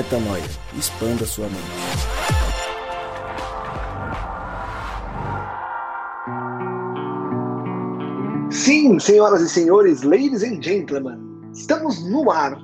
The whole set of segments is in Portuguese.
Metanoia. Expanda sua mente. Sim, senhoras e senhores, ladies and gentlemen, estamos no ar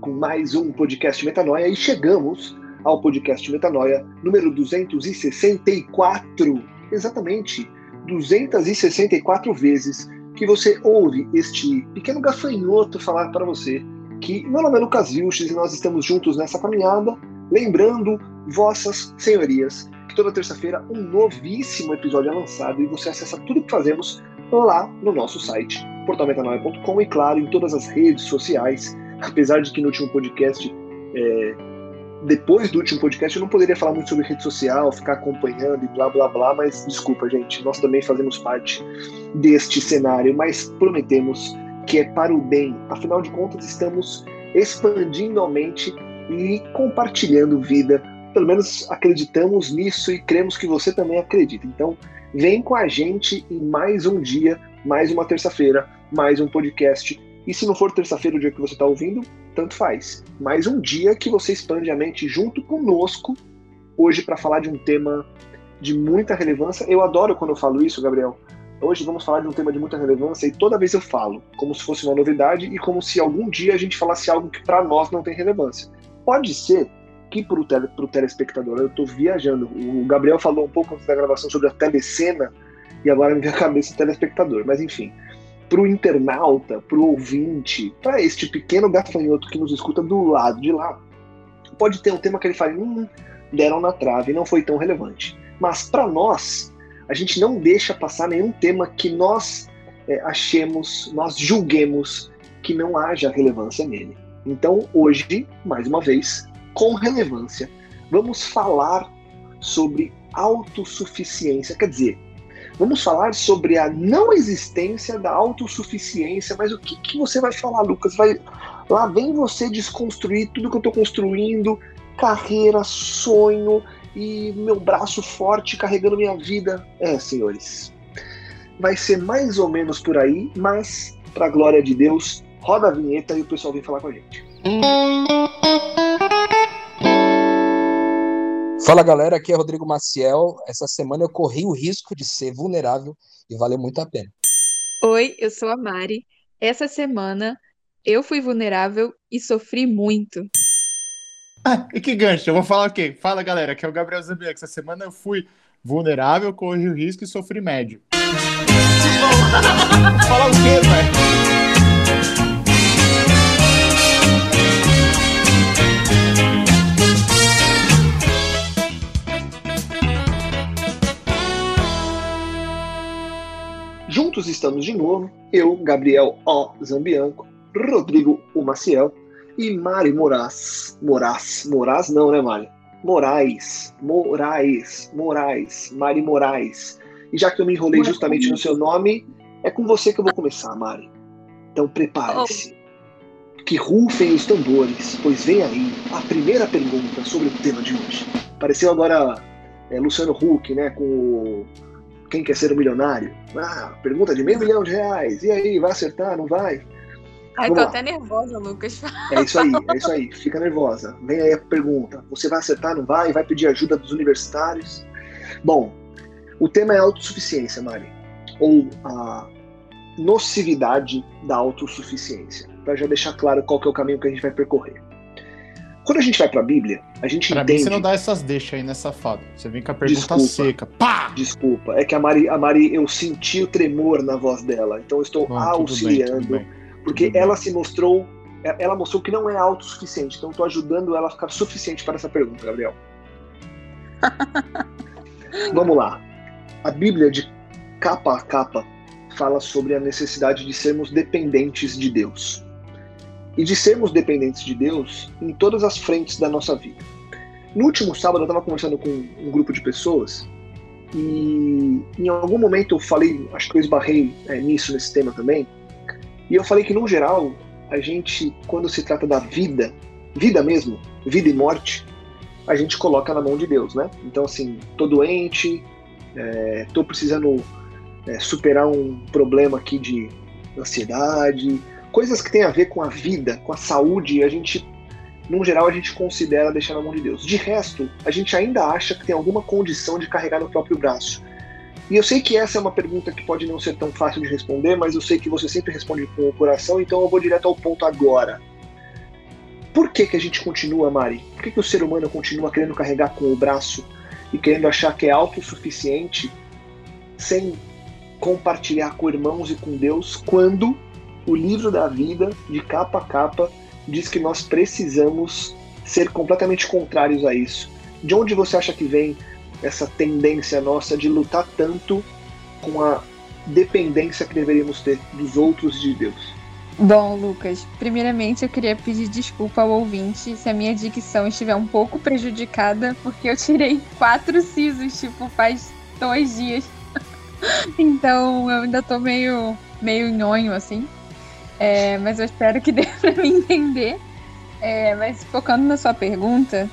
com mais um podcast Metanoia e chegamos ao podcast Metanoia número 264. Exatamente, 264 vezes que você ouve este pequeno gafanhoto falar para você que meu nome é Lucas Vilches e nós estamos juntos nessa caminhada, lembrando vossas senhorias que toda terça-feira um novíssimo episódio é lançado e você acessa tudo que fazemos lá no nosso site, portalmetanoia.com e claro, em todas as redes sociais, apesar de que no último podcast é, depois do último podcast, eu não poderia falar muito sobre rede social, ficar acompanhando e blá blá blá, mas desculpa, gente, nós também fazemos parte deste cenário, mas prometemos que é para o bem. Afinal de contas, estamos expandindo a mente e compartilhando vida. Pelo menos acreditamos nisso e cremos que você também acredita. Então, vem com a gente em mais um dia, mais uma terça-feira, mais um podcast. E se não for terça-feira o dia que você está ouvindo, tanto faz. Mais um dia que você expande a mente junto conosco, hoje para falar de um tema de muita relevância. Eu adoro quando eu falo isso, Gabriel, Hoje vamos falar de um tema de muita relevância e toda vez eu falo, como se fosse uma novidade e como se algum dia a gente falasse algo que para nós não tem relevância. Pode ser que para o tele, telespectador, eu estou viajando. O Gabriel falou um pouco antes da gravação sobre a telecena e agora me vem a cabeça o telespectador, mas enfim. Para o internauta, para o ouvinte, para este pequeno gafanhoto que nos escuta do lado de lá, pode ter um tema que ele fale, hum, deram na trave, não foi tão relevante. Mas para nós, a gente não deixa passar nenhum tema que nós é, achemos, nós julguemos que não haja relevância nele. Então, hoje, mais uma vez, com relevância, vamos falar sobre autossuficiência. Quer dizer, vamos falar sobre a não existência da autossuficiência. Mas o que, que você vai falar, Lucas? Vai, lá vem você desconstruir tudo que eu estou construindo, carreira, sonho, e meu braço forte carregando minha vida. É, senhores, vai ser mais ou menos por aí, mas, para a glória de Deus, roda a vinheta e o pessoal vem falar com a gente. Fala galera, aqui é Rodrigo Maciel. Essa semana eu corri o risco de ser vulnerável e valeu muito a pena. Oi, eu sou a Mari. Essa semana eu fui vulnerável e sofri muito. Ah, e que gancho? Eu vou falar o quê? Fala, galera, que é o Gabriel Zambianco. Essa semana eu fui vulnerável, corri o risco e sofri médio. Falar o quê, velho? Juntos estamos de novo, eu, Gabriel O. Zambianco, Rodrigo O. Maciel e Mari Moraes. Moraes. Moraes não, né, Mari? Moraes. Moraes. Moraes. Mari Moraes. E já que eu me enrolei justamente no seu nome, é com você que eu vou começar, Mari. Então prepare-se. Oh. Que rufem os tambores, pois vem aí a primeira pergunta sobre o tema de hoje. Pareceu agora é, Luciano Huck, né, com o Quem Quer Ser um Milionário? Ah, pergunta de meio milhão de reais. E aí, vai acertar, não vai? Ai, Vamos tô lá. até nervosa, Lucas. É isso aí, é isso aí. Fica nervosa. Vem aí a pergunta. Você vai acertar, não vai? Vai pedir ajuda dos universitários? Bom, o tema é autossuficiência, Mari. Ou a nocividade da autossuficiência. Para já deixar claro qual que é o caminho que a gente vai percorrer. Quando a gente vai para a Bíblia, a gente pra entende. Mim você não dá essas deixas aí nessa fada. Você vem com a pergunta desculpa, seca. Pá! Desculpa. É que a Mari, a Mari, eu senti o tremor na voz dela. Então eu estou Bom, auxiliando. Tudo bem, tudo bem porque uhum. ela se mostrou, é, ela mostrou que não é autossuficiente. Então, estou ajudando ela a ficar suficiente para essa pergunta, Gabriel. Vamos lá. A Bíblia, de capa a capa, fala sobre a necessidade de sermos dependentes de Deus. E de sermos dependentes de Deus em todas as frentes da nossa vida. No último sábado, eu estava conversando com um grupo de pessoas e em algum momento eu falei, acho que eu esbarrei é, nisso, nesse tema também, e eu falei que, no geral, a gente, quando se trata da vida, vida mesmo, vida e morte, a gente coloca na mão de Deus, né? Então, assim, tô doente, é, tô precisando é, superar um problema aqui de ansiedade, coisas que tem a ver com a vida, com a saúde, a gente num geral, a gente considera deixar na mão de Deus. De resto, a gente ainda acha que tem alguma condição de carregar no próprio braço. E eu sei que essa é uma pergunta que pode não ser tão fácil de responder, mas eu sei que você sempre responde com o coração, então eu vou direto ao ponto agora. Por que, que a gente continua, Mari? Por que, que o ser humano continua querendo carregar com o braço e querendo achar que é autossuficiente sem compartilhar com irmãos e com Deus quando o livro da vida, de capa a capa, diz que nós precisamos ser completamente contrários a isso. De onde você acha que vem essa tendência nossa de lutar tanto com a dependência que deveríamos ter dos outros de Deus? Bom, Lucas, primeiramente eu queria pedir desculpa ao ouvinte se a minha dicção estiver um pouco prejudicada, porque eu tirei quatro sisos, tipo, faz dois dias. então eu ainda tô meio, meio nhonho, assim. É, mas eu espero que dê para me entender. É, mas focando na sua pergunta,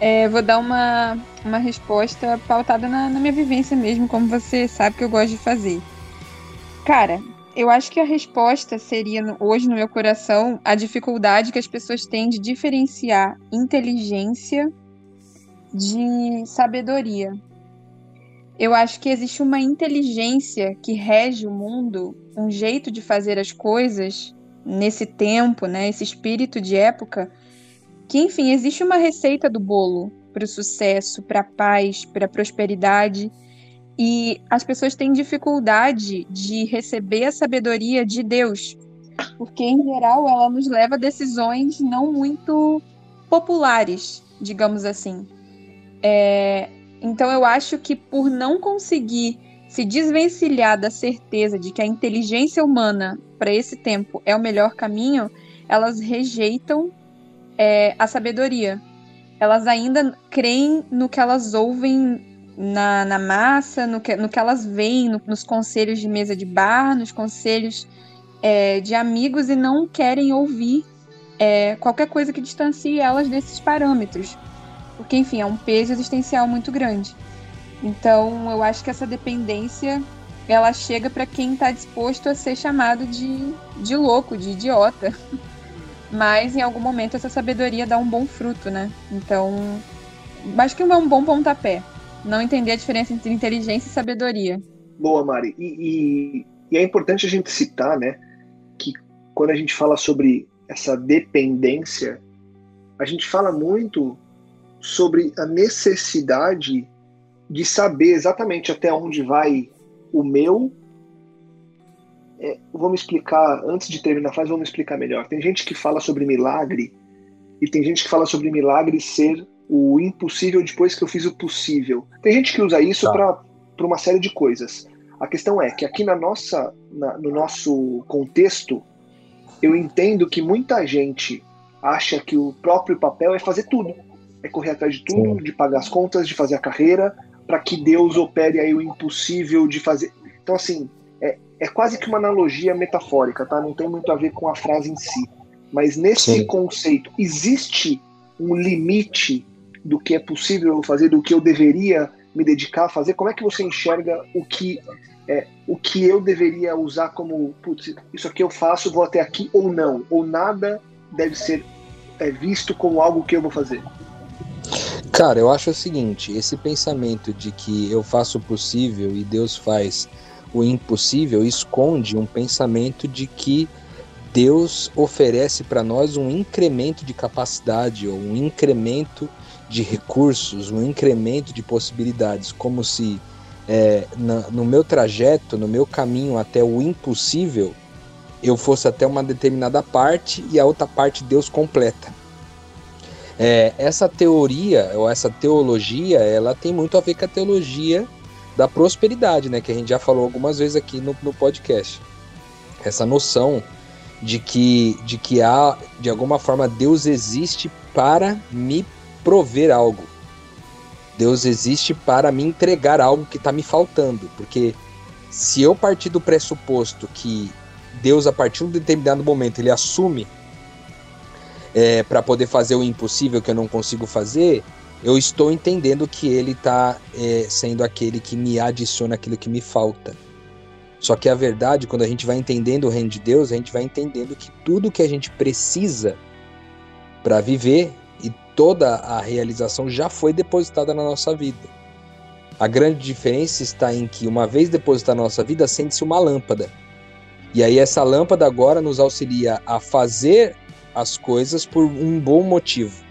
é, vou dar uma, uma resposta pautada na, na minha vivência mesmo, como você sabe que eu gosto de fazer. Cara, eu acho que a resposta seria, hoje no meu coração, a dificuldade que as pessoas têm de diferenciar inteligência de sabedoria. Eu acho que existe uma inteligência que rege o mundo, um jeito de fazer as coisas nesse tempo, né, esse espírito de época, que enfim, existe uma receita do bolo para o sucesso, para a paz, para a prosperidade, e as pessoas têm dificuldade de receber a sabedoria de Deus, porque em geral ela nos leva a decisões não muito populares, digamos assim. É, então eu acho que por não conseguir se desvencilhar da certeza de que a inteligência humana para esse tempo é o melhor caminho, elas rejeitam é, a sabedoria. Elas ainda creem no que elas ouvem na, na massa, no que, no que elas veem no, nos conselhos de mesa de bar, nos conselhos é, de amigos e não querem ouvir é, qualquer coisa que distancie elas desses parâmetros porque, enfim, é um peso existencial muito grande. Então, eu acho que essa dependência ela chega para quem está disposto a ser chamado de, de louco, de idiota. Mas em algum momento essa sabedoria dá um bom fruto, né? Então, acho que é um bom pontapé. Não entender a diferença entre inteligência e sabedoria. Boa, Mari. E, e, e é importante a gente citar, né, que quando a gente fala sobre essa dependência, a gente fala muito sobre a necessidade de saber exatamente até onde vai o meu. É, vamos explicar, antes de terminar a frase, vamos explicar melhor. Tem gente que fala sobre milagre e tem gente que fala sobre milagre ser o impossível depois que eu fiz o possível. Tem gente que usa isso tá. para uma série de coisas. A questão é que aqui na nossa, na, no nosso contexto, eu entendo que muita gente acha que o próprio papel é fazer tudo é correr atrás de tudo, Sim. de pagar as contas, de fazer a carreira, para que Deus opere aí o impossível de fazer. Então, assim, é, quase que uma analogia metafórica, tá? Não tem muito a ver com a frase em si. Mas nesse Sim. conceito, existe um limite do que é possível eu fazer, do que eu deveria me dedicar a fazer? Como é que você enxerga o que é, o que eu deveria usar como, putz, isso aqui eu faço, vou até aqui ou não? Ou nada deve ser é, visto como algo que eu vou fazer? Cara, eu acho o seguinte: esse pensamento de que eu faço o possível e Deus faz o impossível esconde um pensamento de que Deus oferece para nós um incremento de capacidade ou um incremento de recursos, um incremento de possibilidades, como se é, na, no meu trajeto, no meu caminho até o impossível, eu fosse até uma determinada parte e a outra parte Deus completa. É, essa teoria, ou essa teologia, ela tem muito a ver com a teologia da prosperidade, né? Que a gente já falou algumas vezes aqui no, no podcast. Essa noção de que, de que há, de alguma forma, Deus existe para me prover algo. Deus existe para me entregar algo que está me faltando. Porque se eu partir do pressuposto que Deus, a partir de um determinado momento, ele assume é, para poder fazer o impossível que eu não consigo fazer, eu estou entendendo que ele está é, sendo aquele que me adiciona aquilo que me falta. Só que a verdade, quando a gente vai entendendo o reino de Deus, a gente vai entendendo que tudo que a gente precisa para viver e toda a realização já foi depositada na nossa vida. A grande diferença está em que, uma vez depositada na nossa vida, acende-se uma lâmpada. E aí, essa lâmpada agora nos auxilia a fazer as coisas por um bom motivo.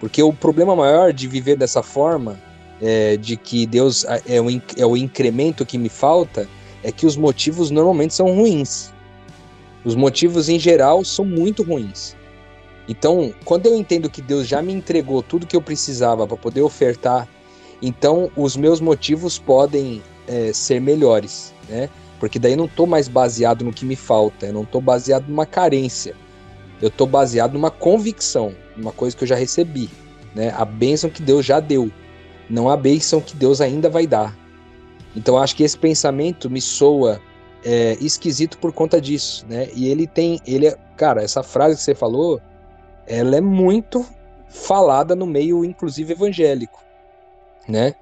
Porque o problema maior de viver dessa forma, é, de que Deus é o, é o incremento que me falta, é que os motivos normalmente são ruins. Os motivos em geral são muito ruins. Então, quando eu entendo que Deus já me entregou tudo que eu precisava para poder ofertar, então os meus motivos podem é, ser melhores, né? Porque daí eu não estou mais baseado no que me falta, eu não estou baseado numa carência, eu estou baseado numa convicção, numa coisa que eu já recebi, né? A bênção que Deus já deu, não a bênção que Deus ainda vai dar. Então acho que esse pensamento me soa é, esquisito por conta disso, né? E ele tem, ele, é, cara, essa frase que você falou, ela é muito falada no meio, inclusive evangélico, né?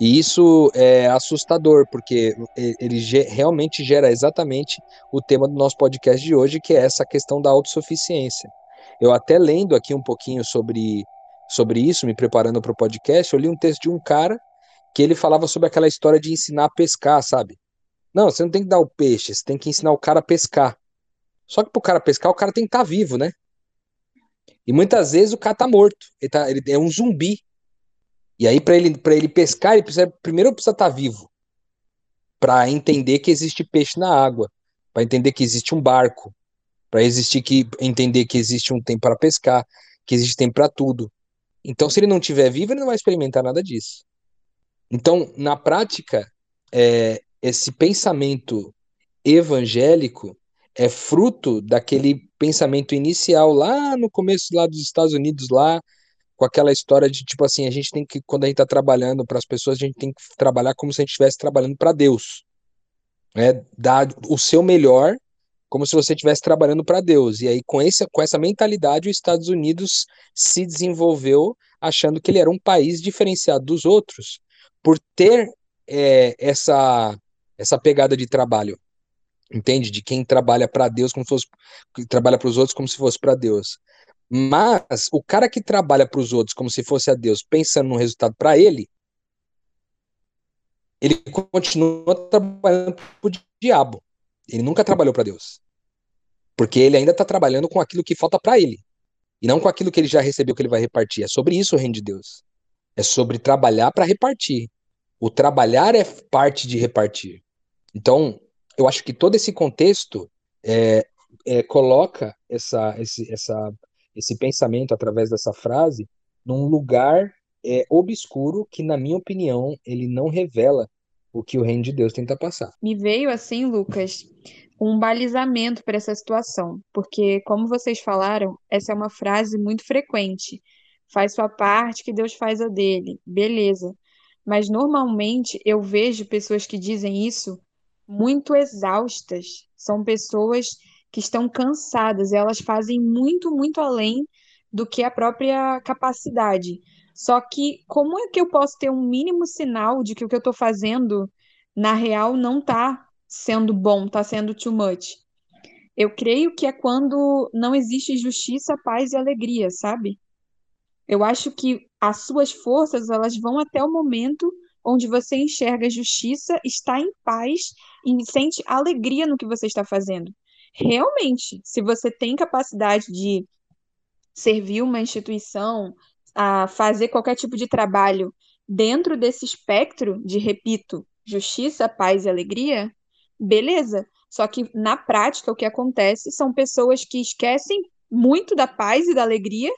E isso é assustador, porque ele realmente gera exatamente o tema do nosso podcast de hoje, que é essa questão da autossuficiência. Eu até lendo aqui um pouquinho sobre, sobre isso, me preparando para o podcast, eu li um texto de um cara que ele falava sobre aquela história de ensinar a pescar, sabe? Não, você não tem que dar o peixe, você tem que ensinar o cara a pescar. Só que para o cara pescar, o cara tem que estar tá vivo, né? E muitas vezes o cara tá morto, ele, tá, ele é um zumbi. E aí, para ele, ele pescar, ele precisa, primeiro precisa estar tá vivo. Para entender que existe peixe na água. Para entender que existe um barco. Para existir que entender que existe um tempo para pescar. Que existe tempo para tudo. Então, se ele não estiver vivo, ele não vai experimentar nada disso. Então, na prática, é, esse pensamento evangélico é fruto daquele pensamento inicial lá no começo lá dos Estados Unidos lá com aquela história de tipo assim, a gente tem que, quando a gente está trabalhando para as pessoas, a gente tem que trabalhar como se a gente estivesse trabalhando para Deus. Né? Dar o seu melhor, como se você estivesse trabalhando para Deus. E aí, com, esse, com essa mentalidade, os Estados Unidos se desenvolveu achando que ele era um país diferenciado dos outros, por ter é, essa, essa pegada de trabalho. Entende? De quem trabalha para Deus como se fosse trabalha para os outros como se fosse para Deus. Mas o cara que trabalha para os outros como se fosse a Deus, pensando no resultado para ele, ele continua trabalhando para o diabo. Ele nunca trabalhou para Deus. Porque ele ainda está trabalhando com aquilo que falta para ele. E não com aquilo que ele já recebeu que ele vai repartir. É sobre isso o reino de Deus. É sobre trabalhar para repartir. O trabalhar é parte de repartir. Então, eu acho que todo esse contexto é, é, coloca essa, esse, essa esse pensamento através dessa frase num lugar é, obscuro que, na minha opinião, ele não revela o que o reino de Deus tenta passar. Me veio assim, Lucas, um balizamento para essa situação, porque, como vocês falaram, essa é uma frase muito frequente. Faz sua parte que Deus faz a dele. Beleza. Mas normalmente eu vejo pessoas que dizem isso muito exaustas. São pessoas que estão cansadas, elas fazem muito, muito além do que a própria capacidade. Só que como é que eu posso ter um mínimo sinal de que o que eu estou fazendo, na real, não está sendo bom, está sendo too much? Eu creio que é quando não existe justiça, paz e alegria, sabe? Eu acho que as suas forças, elas vão até o momento onde você enxerga justiça, está em paz e sente alegria no que você está fazendo realmente, se você tem capacidade de servir uma instituição, a fazer qualquer tipo de trabalho dentro desse espectro de, repito, justiça, paz e alegria, beleza. Só que na prática o que acontece são pessoas que esquecem muito da paz e da alegria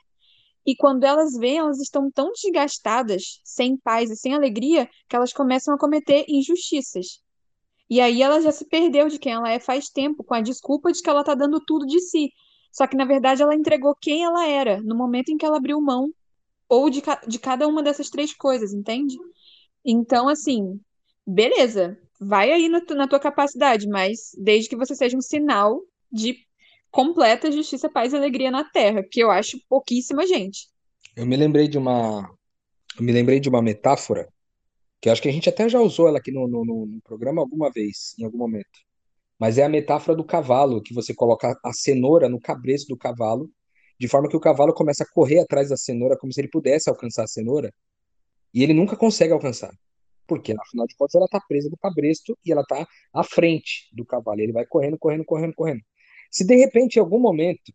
e quando elas veem, elas estão tão desgastadas, sem paz e sem alegria, que elas começam a cometer injustiças. E aí ela já se perdeu de quem ela é faz tempo, com a desculpa de que ela tá dando tudo de si. Só que, na verdade, ela entregou quem ela era no momento em que ela abriu mão ou de, de cada uma dessas três coisas, entende? Então, assim, beleza, vai aí na, na tua capacidade, mas desde que você seja um sinal de completa justiça, paz e alegria na Terra, que eu acho pouquíssima gente. Eu me lembrei de uma, eu me lembrei de uma metáfora que eu acho que a gente até já usou ela aqui no, no, no, programa alguma vez, em algum momento. Mas é a metáfora do cavalo, que você coloca a cenoura no cabresto do cavalo de forma que o cavalo começa a correr atrás da cenoura como se ele pudesse alcançar a cenoura, e ele nunca consegue alcançar. Porque, afinal de contas, ela está presa do cabresto e ela está à frente do cavalo. Ele vai correndo, correndo, correndo, correndo. Se de repente, em algum momento,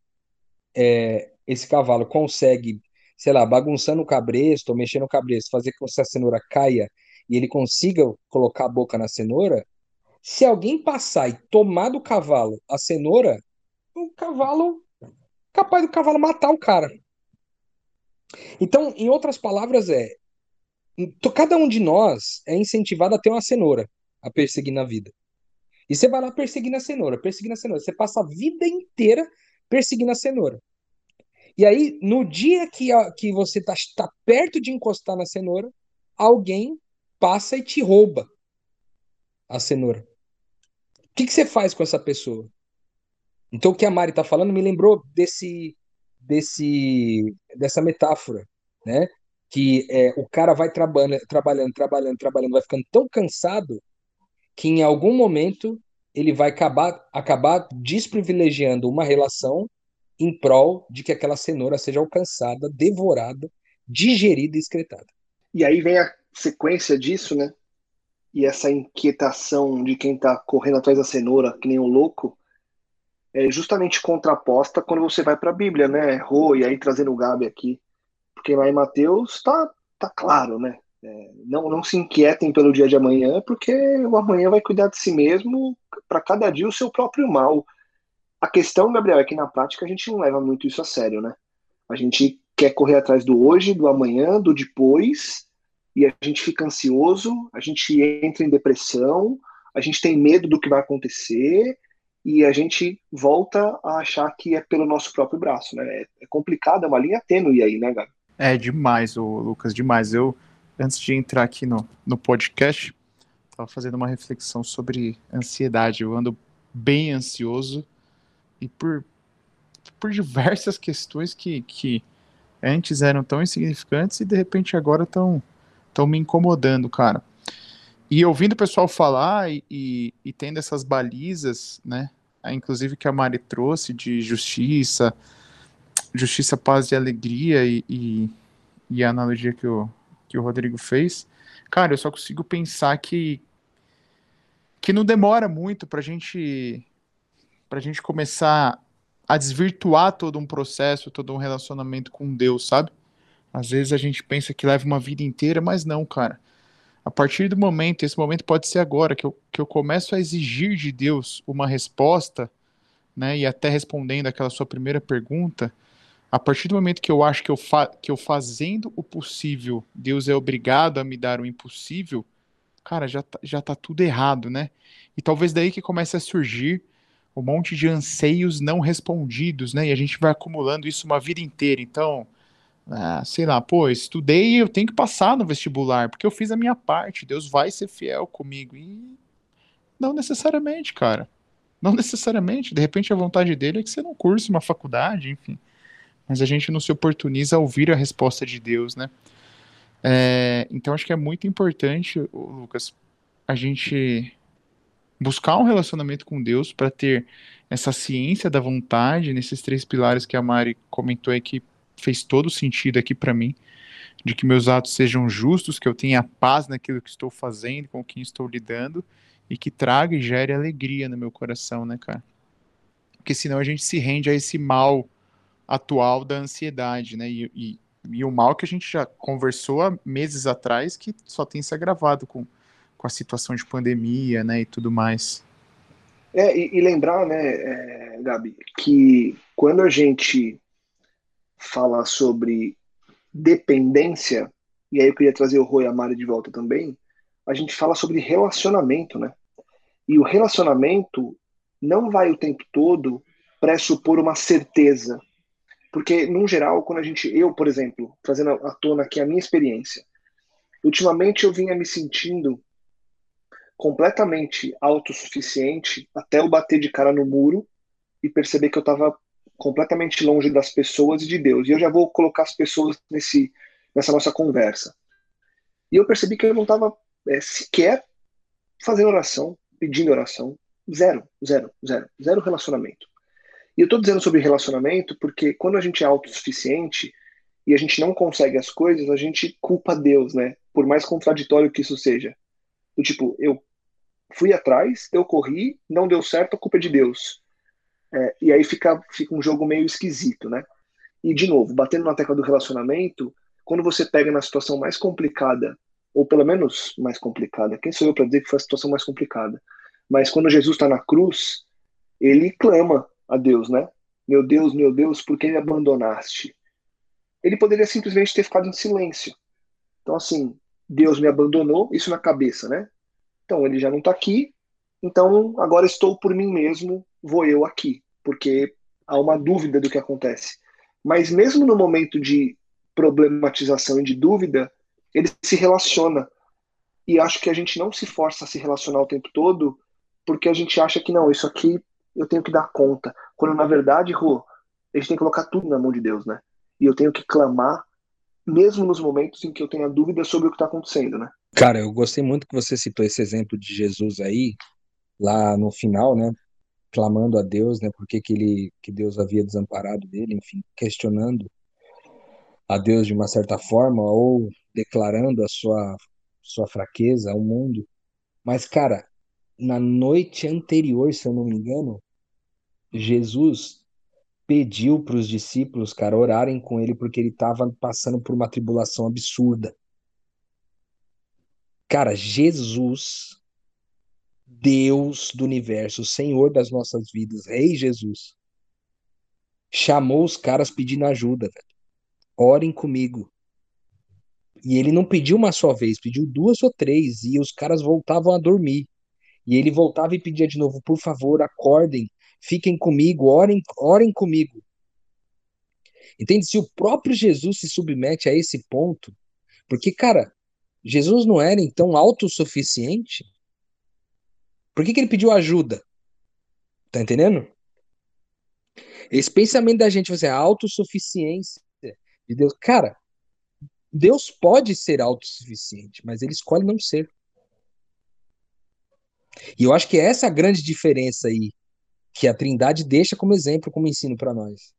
é, esse cavalo consegue, sei lá, bagunçando o cabresto ou mexendo no cabresto, fazer com que a cenoura caia e ele consiga colocar a boca na cenoura, se alguém passar e tomar do cavalo a cenoura, o cavalo capaz do cavalo matar o cara. Então, em outras palavras, é cada um de nós é incentivado a ter uma cenoura a perseguir na vida. E você vai lá perseguindo a cenoura, perseguindo a cenoura. Você passa a vida inteira perseguindo a cenoura. E aí, no dia que, a, que você está tá perto de encostar na cenoura, alguém passa e te rouba a cenoura. O que, que você faz com essa pessoa? Então, o que a Mari está falando me lembrou desse, desse, dessa metáfora, né? Que é, o cara vai trabalhando, trabalhando, trabalhando, trabalhando, vai ficando tão cansado que em algum momento ele vai acabar, acabar desprivilegiando uma relação em prol de que aquela cenoura seja alcançada, devorada, digerida e excretada. E aí vem a sequência disso, né? E essa inquietação de quem está correndo atrás da cenoura, que nem um louco, é justamente contraposta quando você vai para a Bíblia, né? Rô, e aí trazendo o Gabi aqui. Porque lá em Mateus tá, tá claro, né? É, não, não se inquietem pelo dia de amanhã, porque o amanhã vai cuidar de si mesmo, para cada dia o seu próprio mal. A questão, Gabriel, é que na prática a gente não leva muito isso a sério, né? A gente quer correr atrás do hoje, do amanhã, do depois, e a gente fica ansioso, a gente entra em depressão, a gente tem medo do que vai acontecer, e a gente volta a achar que é pelo nosso próprio braço, né? É, é complicado, é uma linha tênue aí, né, Gabi? É demais, Lucas, demais. Eu antes de entrar aqui no, no podcast, estava fazendo uma reflexão sobre ansiedade. Eu ando bem ansioso e por, por diversas questões que, que antes eram tão insignificantes e de repente agora estão estão me incomodando, cara. E ouvindo o pessoal falar e, e, e, tendo essas balizas, né, inclusive que a Mari trouxe de justiça, justiça, paz e alegria e, e, e a analogia que o, que o Rodrigo fez, cara, eu só consigo pensar que que não demora muito para gente pra gente começar a desvirtuar todo um processo, todo um relacionamento com Deus, sabe? Às vezes a gente pensa que leva uma vida inteira, mas não, cara. A partir do momento, esse momento pode ser agora, que eu, que eu começo a exigir de Deus uma resposta, né? E até respondendo aquela sua primeira pergunta, a partir do momento que eu acho que eu, que eu fazendo o possível, Deus é obrigado a me dar o impossível, cara, já tá, já tá tudo errado, né? E talvez daí que comece a surgir um monte de anseios não respondidos, né? E a gente vai acumulando isso uma vida inteira. Então, ah, sei lá, pô, estudei e eu tenho que passar no vestibular, porque eu fiz a minha parte, Deus vai ser fiel comigo. E não necessariamente, cara. Não necessariamente. De repente a vontade dele é que você não curse uma faculdade, enfim mas a gente não se oportuniza a ouvir a resposta de Deus, né? É, então acho que é muito importante, Lucas, a gente buscar um relacionamento com Deus para ter essa ciência da vontade nesses três pilares que a Mari comentou aí que fez todo sentido aqui para mim, de que meus atos sejam justos, que eu tenha paz naquilo que estou fazendo, com quem estou lidando e que traga e gere alegria no meu coração, né, cara? Porque senão a gente se rende a esse mal atual da ansiedade, né? E, e, e, o mal que a gente já conversou há meses atrás, que só tem se agravado com, com a situação de pandemia, né? E tudo mais. É, e, e lembrar, né, é, Gabi, que quando a gente fala sobre dependência, e aí eu queria trazer o Roy Amari de volta também, a gente fala sobre relacionamento, né? E o relacionamento não vai o tempo todo pressupor uma certeza, porque, no geral, quando a gente. Eu, por exemplo, trazendo à tona aqui a minha experiência, ultimamente eu vinha me sentindo completamente autossuficiente até eu bater de cara no muro e perceber que eu estava completamente longe das pessoas e de Deus. E eu já vou colocar as pessoas nesse, nessa nossa conversa. E eu percebi que eu não estava é, sequer fazendo oração, pedindo oração. Zero, zero, zero. Zero relacionamento. E eu estou dizendo sobre relacionamento porque quando a gente é autossuficiente e a gente não consegue as coisas, a gente culpa Deus, né? Por mais contraditório que isso seja. Do tipo, eu fui atrás, eu corri, não deu certo, a culpa é de Deus. É, e aí fica, fica um jogo meio esquisito, né? E, de novo, batendo na tecla do relacionamento, quando você pega na situação mais complicada, ou pelo menos mais complicada, quem sou eu para dizer que foi a situação mais complicada? Mas quando Jesus está na cruz, ele clama a Deus, né? Meu Deus, meu Deus, por que me abandonaste? Ele poderia simplesmente ter ficado em silêncio. Então, assim, Deus me abandonou, isso na cabeça, né? Então, ele já não está aqui, então agora estou por mim mesmo, vou eu aqui, porque há uma dúvida do que acontece. Mas mesmo no momento de problematização e de dúvida, ele se relaciona. E acho que a gente não se força a se relacionar o tempo todo, porque a gente acha que não, isso aqui eu tenho que dar conta. Quando na verdade, Rô, a gente tem que colocar tudo na mão de Deus, né? E eu tenho que clamar, mesmo nos momentos em que eu tenho a dúvida sobre o que está acontecendo, né? Cara, eu gostei muito que você citou esse exemplo de Jesus aí, lá no final, né? Clamando a Deus, né? Por que, que, ele, que Deus havia desamparado dele, enfim, questionando a Deus de uma certa forma, ou declarando a sua, sua fraqueza ao mundo. Mas, cara, na noite anterior, se eu não me engano, Jesus pediu para os discípulos, cara, orarem com ele porque ele estava passando por uma tribulação absurda. Cara, Jesus, Deus do universo, Senhor das nossas vidas, Rei Jesus, chamou os caras pedindo ajuda, velho. Orem comigo. E ele não pediu uma só vez, pediu duas ou três, e os caras voltavam a dormir. E ele voltava e pedia de novo: por favor, acordem, fiquem comigo, orem, orem comigo. Entende? Se o próprio Jesus se submete a esse ponto, porque, cara, Jesus não era então autossuficiente? Por que, que ele pediu ajuda? Tá entendendo? Esse pensamento da gente, você, a autossuficiência de Deus. Cara, Deus pode ser autossuficiente, mas ele escolhe não ser. E eu acho que é essa a grande diferença aí que a Trindade deixa como exemplo, como ensino para nós.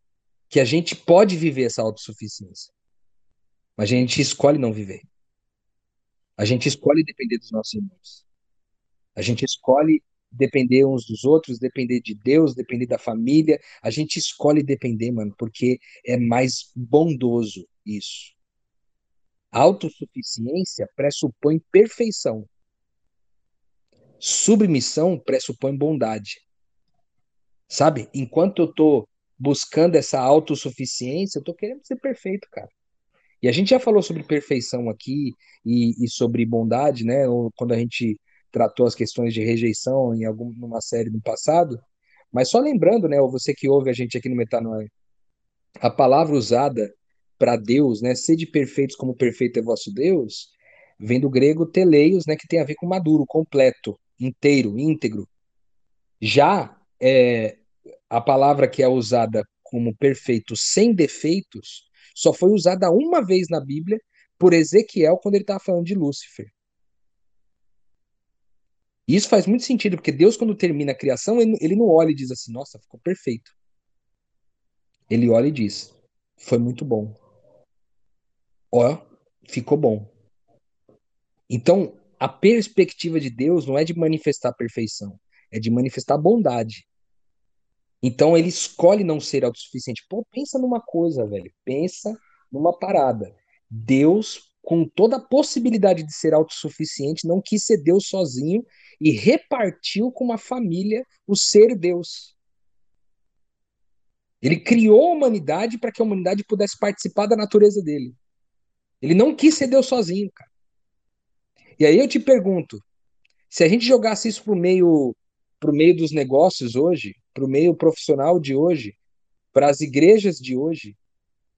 Que a gente pode viver essa autossuficiência, mas a gente escolhe não viver. A gente escolhe depender dos nossos irmãos. A gente escolhe depender uns dos outros, depender de Deus, depender da família. A gente escolhe depender, mano, porque é mais bondoso isso. Autossuficiência pressupõe perfeição. Submissão pressupõe bondade. Sabe? Enquanto eu tô buscando essa autossuficiência, eu tô querendo ser perfeito, cara. E a gente já falou sobre perfeição aqui e, e sobre bondade, né? Quando a gente tratou as questões de rejeição em alguma série no passado. Mas só lembrando, né? Você que ouve a gente aqui no Metanoia, a palavra usada para Deus, né? Sede perfeitos como perfeito é vosso Deus, vem do grego teleios, né? Que tem a ver com maduro, completo inteiro, íntegro. Já é, a palavra que é usada como perfeito sem defeitos só foi usada uma vez na Bíblia por Ezequiel quando ele estava falando de Lúcifer. E isso faz muito sentido, porque Deus, quando termina a criação, ele, não olha e diz assim, nossa, ficou perfeito. Ele olha e diz, foi muito bom. Ó, ficou bom. Então, a perspectiva de Deus não é de manifestar perfeição, é de manifestar bondade. Então ele escolhe não ser autossuficiente. Pô, pensa numa coisa, velho. Pensa numa parada. Deus, com toda a possibilidade de ser autossuficiente, não quis ser Deus sozinho e repartiu com uma família o ser Deus. Ele criou a humanidade para que a humanidade pudesse participar da natureza dele. Ele não quis ser Deus sozinho, cara. E aí eu te pergunto, se a gente jogasse isso para o meio, pro meio dos negócios hoje, para o meio profissional de hoje, para as igrejas de hoje,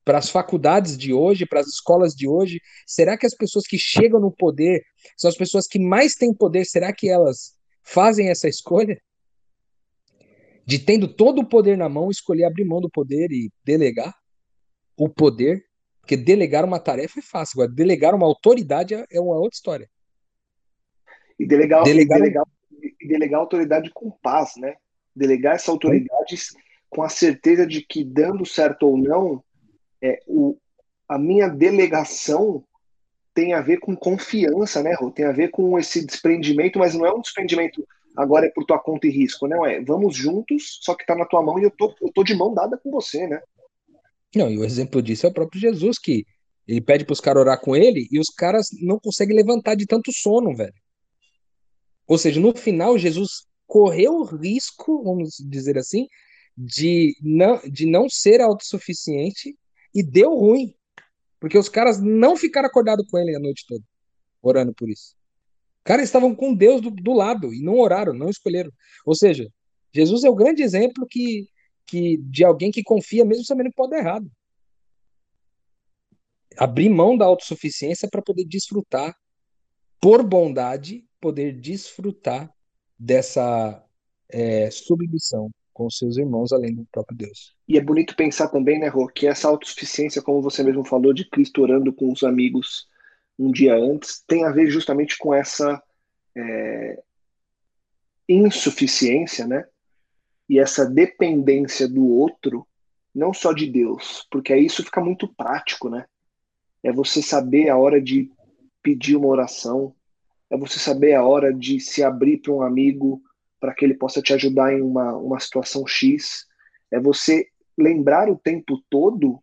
para as faculdades de hoje, para as escolas de hoje, será que as pessoas que chegam no poder são as pessoas que mais têm poder? Será que elas fazem essa escolha? De tendo todo o poder na mão, escolher abrir mão do poder e delegar o poder? Porque delegar uma tarefa é fácil, agora delegar uma autoridade é, é uma outra história. E delegar, delegar, delegar, delegar autoridade com paz, né? Delegar essa autoridade com a certeza de que, dando certo ou não, é, o, a minha delegação tem a ver com confiança, né, Rô? Tem a ver com esse desprendimento, mas não é um desprendimento agora é por tua conta e risco, não é? Vamos juntos, só que tá na tua mão e eu tô, eu tô de mão dada com você, né? Não, e o exemplo disso é o próprio Jesus, que ele pede para os caras orar com ele e os caras não conseguem levantar de tanto sono, velho. Ou seja, no final, Jesus correu o risco, vamos dizer assim, de não, de não ser autossuficiente e deu ruim. Porque os caras não ficaram acordados com ele a noite toda, orando por isso. Caras estavam com Deus do, do lado e não oraram, não escolheram. Ou seja, Jesus é o grande exemplo que, que de alguém que confia mesmo sabendo que pode dar errado. Abrir mão da autossuficiência para poder desfrutar, por bondade, poder desfrutar dessa é, submissão com seus irmãos, além do próprio Deus. E é bonito pensar também, né, Rô, que essa autossuficiência, como você mesmo falou, de Cristo orando com os amigos um dia antes, tem a ver justamente com essa é, insuficiência, né? E essa dependência do outro, não só de Deus, porque aí isso fica muito prático, né? É você saber a hora de pedir uma oração, é você saber a hora de se abrir para um amigo para que ele possa te ajudar em uma, uma situação X, é você lembrar o tempo todo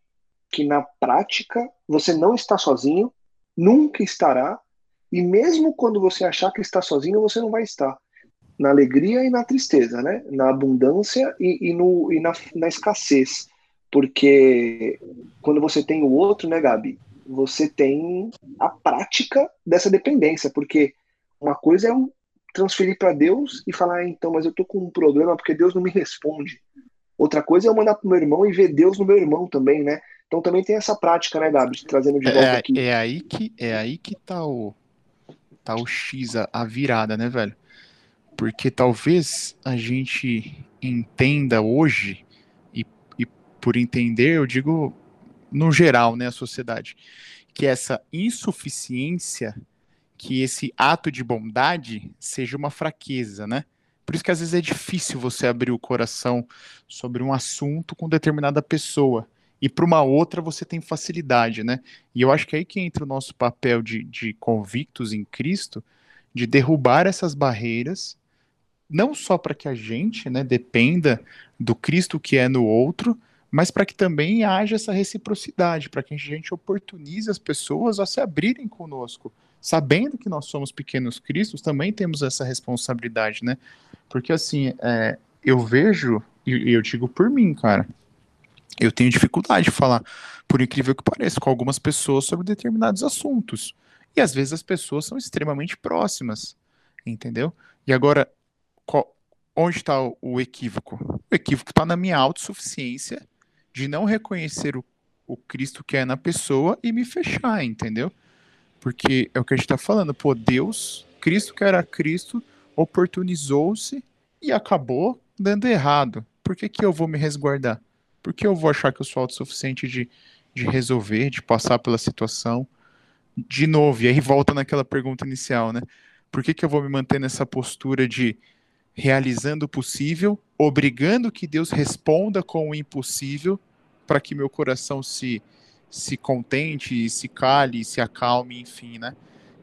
que na prática você não está sozinho, nunca estará, e mesmo quando você achar que está sozinho, você não vai estar. Na alegria e na tristeza, né? Na abundância e, e, no, e na, na escassez. Porque quando você tem o outro, né, Gabi? Você tem a prática dessa dependência. Porque uma coisa é eu transferir para Deus e falar, ah, então, mas eu tô com um problema porque Deus não me responde. Outra coisa é eu mandar pro meu irmão e ver Deus no meu irmão também, né? Então também tem essa prática, né, Gabi? Trazendo de volta é, aqui. É aí que, é aí que tá o, tá o X, a, a virada, né, velho? Porque talvez a gente entenda hoje, e, e por entender, eu digo no geral, né, a sociedade, que essa insuficiência, que esse ato de bondade seja uma fraqueza, né? Por isso que às vezes é difícil você abrir o coração sobre um assunto com determinada pessoa e para uma outra você tem facilidade, né? E eu acho que é aí que entra o nosso papel de, de convictos em Cristo, de derrubar essas barreiras, não só para que a gente né, dependa do Cristo que é no outro, mas para que também haja essa reciprocidade, para que a gente oportunize as pessoas a se abrirem conosco, sabendo que nós somos pequenos cristos, também temos essa responsabilidade, né? Porque assim, é, eu vejo, e eu digo por mim, cara, eu tenho dificuldade de falar, por incrível que pareça, com algumas pessoas sobre determinados assuntos. E às vezes as pessoas são extremamente próximas, entendeu? E agora, qual, onde está o, o, equívoco? O equívoco está na minha autossuficiência de não reconhecer o, o Cristo que é na pessoa e me fechar, entendeu? Porque é o que a gente está falando, pô, Deus, Cristo que era Cristo, oportunizou-se e acabou dando errado. Por que, que eu vou me resguardar? Por que eu vou achar que eu sou autossuficiente de, de resolver, de passar pela situação? De novo, e aí volta naquela pergunta inicial, né? Por que, que eu vou me manter nessa postura de realizando o possível, obrigando que Deus responda com o impossível, para que meu coração se, se contente, se cale, se acalme, enfim, né?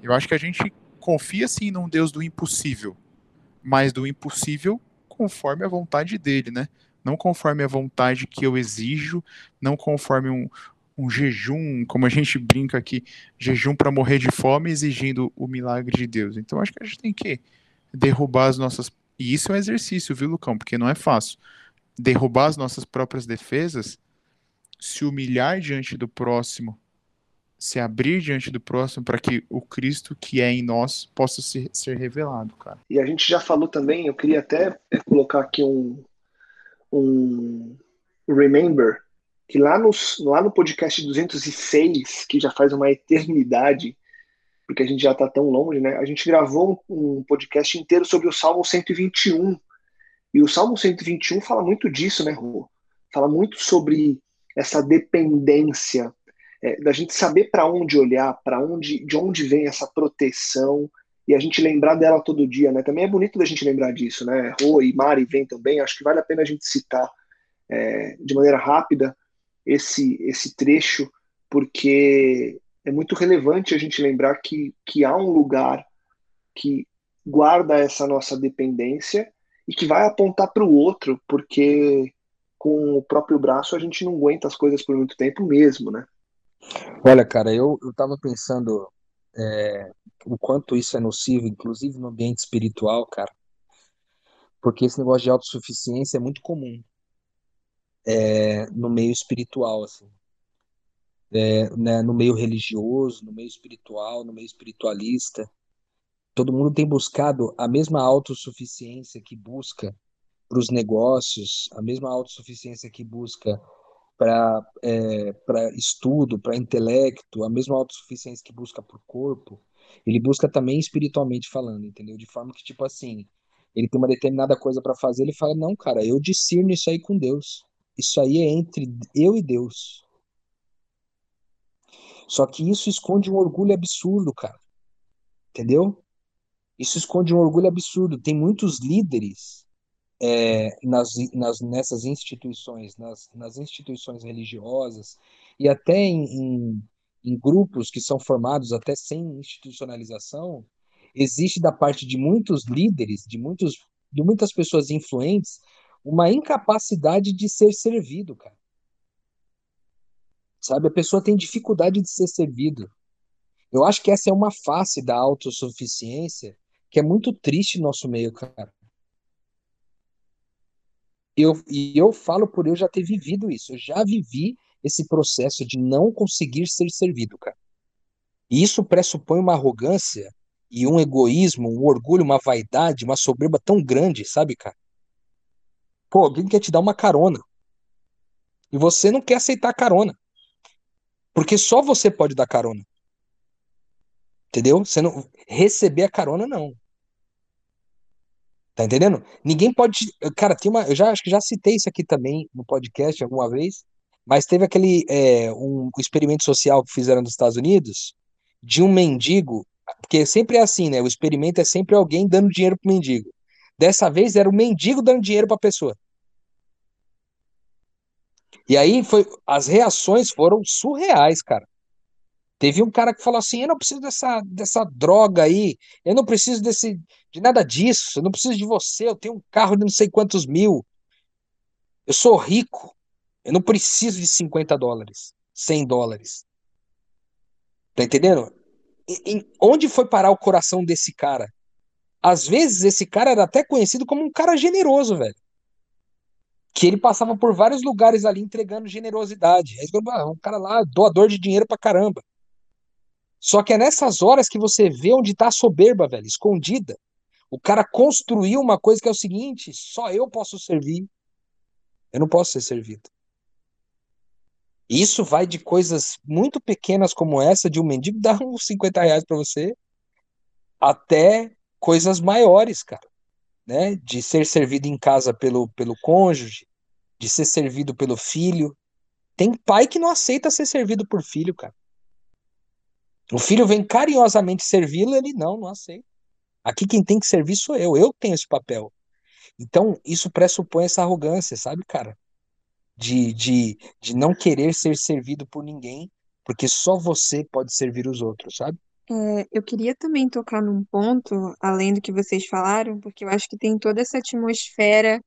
Eu acho que a gente confia sim num Deus do impossível, mas do impossível conforme a vontade dele, né? não conforme a vontade que eu exijo, não conforme um, um jejum, como a gente brinca aqui, jejum para morrer de fome, exigindo o milagre de Deus. Então acho que a gente tem que derrubar as nossas. E isso é um exercício, viu, Lucão? Porque não é fácil. Derrubar as nossas próprias defesas, se humilhar diante do próximo, se abrir diante do próximo para que o Cristo que é em nós possa ser, ser revelado, cara. E a gente já falou também, eu queria até colocar aqui um, um Remember, que lá no, lá no podcast 206, que já faz uma eternidade, porque a gente já está tão longe, né? A gente gravou um, um, podcast inteiro sobre o Salmo 121. E o Salmo 121 fala muito disso, né, Rô? Fala muito sobre essa dependência, é, da gente saber para onde olhar, para onde, de onde vem essa proteção, e a gente lembrar dela todo dia, né? Também é bonito da gente lembrar disso, né? Rô e Mari vem também, acho que vale a pena a gente citar é, de maneira rápida esse, esse trecho, porque é muito relevante a gente lembrar que, que há um lugar que guarda essa nossa dependência e que vai apontar para o outro, porque com o próprio braço a gente não aguenta as coisas por muito tempo mesmo, né? Olha, cara, eu, eu tava pensando é, o quanto isso é nocivo, inclusive no ambiente espiritual, cara, porque esse negócio de autossuficiência é muito comum é, no meio espiritual, assim, é, né, no meio religioso, no meio espiritual, no meio espiritualista. Todo mundo tem buscado a mesma autossuficiência que busca para os negócios, a mesma autossuficiência que busca para é, estudo, para intelecto, a mesma autossuficiência que busca para o corpo, ele busca também espiritualmente falando, entendeu? De forma que, tipo assim, ele tem uma determinada coisa para fazer, ele fala: Não, cara, eu discerno isso aí com Deus. Isso aí é entre eu e Deus. Só que isso esconde um orgulho absurdo, cara. Entendeu? Isso esconde um orgulho absurdo. Tem muitos líderes é, nas, nas, nessas instituições, nas, nas instituições religiosas e até em, em, em grupos que são formados até sem institucionalização, existe da parte de muitos líderes, de, muitos, de muitas pessoas influentes, uma incapacidade de ser servido, cara. Sabe, a pessoa tem dificuldade de ser servido. Eu acho que essa é uma face da autossuficiência que é muito triste no nosso meio, cara. Eu, e eu falo por eu já ter vivido isso. Eu já vivi esse processo de não conseguir ser servido, cara. E isso pressupõe uma arrogância e um egoísmo, um orgulho, uma vaidade, uma soberba tão grande, sabe, cara? Pô, alguém quer te dar uma carona. E você não quer aceitar a carona. Porque só você pode dar carona. Entendeu? Você não receber a carona não. Tá entendendo? Ninguém pode, cara, tem uma, eu já acho que já citei isso aqui também no podcast alguma vez, mas teve aquele é, um experimento social que fizeram nos Estados Unidos de um mendigo, porque sempre é assim, né? O experimento é sempre alguém dando dinheiro pro mendigo. Dessa vez era o mendigo dando dinheiro para a pessoa. E aí foi, as reações foram surreais, cara. Teve um cara que falou assim: eu não preciso dessa, dessa droga aí, eu não preciso desse, de nada disso, eu não preciso de você, eu tenho um carro de não sei quantos mil, eu sou rico, eu não preciso de 50 dólares, 100 dólares. Tá entendendo? Onde foi parar o coração desse cara? Às vezes esse cara era até conhecido como um cara generoso, velho. Que ele passava por vários lugares ali entregando generosidade. Aí, ah, um cara lá, doador de dinheiro pra caramba. Só que é nessas horas que você vê onde tá a soberba, velho, escondida. O cara construiu uma coisa que é o seguinte: só eu posso servir. Eu não posso ser servido. Isso vai de coisas muito pequenas como essa, de um mendigo dar uns 50 reais para você, até coisas maiores, cara, né? De ser servido em casa pelo, pelo cônjuge, de ser servido pelo filho. Tem pai que não aceita ser servido por filho, cara. O filho vem carinhosamente servi-lo, ele não, não aceita. Aqui quem tem que servir sou eu, eu tenho esse papel. Então, isso pressupõe essa arrogância, sabe, cara? De, de, de não querer ser servido por ninguém, porque só você pode servir os outros, sabe? É, eu queria também tocar num ponto, além do que vocês falaram, porque eu acho que tem toda essa atmosfera,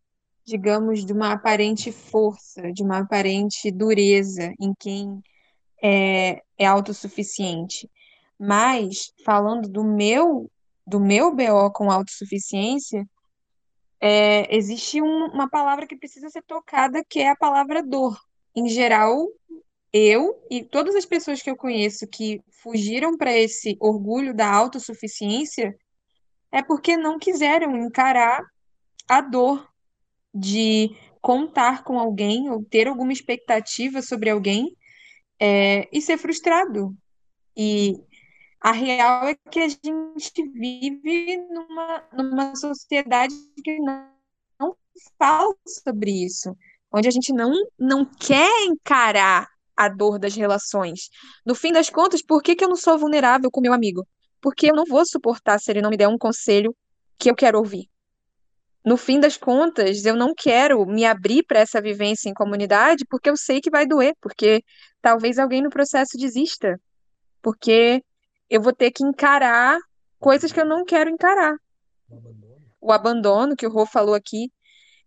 digamos, de uma aparente força, de uma aparente dureza em quem é, é autossuficiente. Mas, falando do meu, do meu BO com autossuficiência, é, existe um- uma palavra que precisa ser tocada, que é a palavra dor. Em geral, eu e todas as pessoas que eu conheço que fugiram para esse orgulho da autossuficiência é porque não quiseram encarar a dor de contar com alguém ou ter alguma expectativa sobre alguém é, e ser frustrado. E a real é que a gente vive numa, numa sociedade que não, não fala sobre isso, onde a gente não, não quer encarar a dor das relações. No fim das contas, por que, que eu não sou vulnerável com meu amigo? Porque eu não vou suportar se ele não me der um conselho que eu quero ouvir. No fim das contas, eu não quero me abrir para essa vivência em comunidade porque eu sei que vai doer, porque talvez alguém no processo desista, porque eu vou ter que encarar coisas que eu não quero encarar. O abandono que o Rô falou aqui.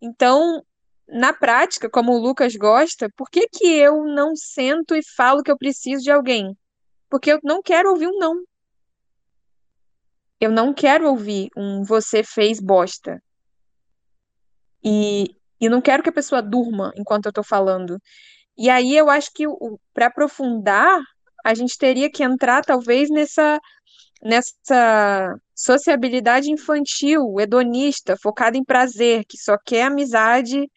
Então, na prática, como o Lucas gosta, por que que eu não sento e falo que eu preciso de alguém? Porque eu não quero ouvir um não. Eu não quero ouvir um você fez bosta. E, e não quero que a pessoa durma enquanto eu tô falando. E aí eu acho que para aprofundar, a gente teria que entrar talvez nessa nessa sociabilidade infantil, hedonista, focada em prazer, que só quer amizade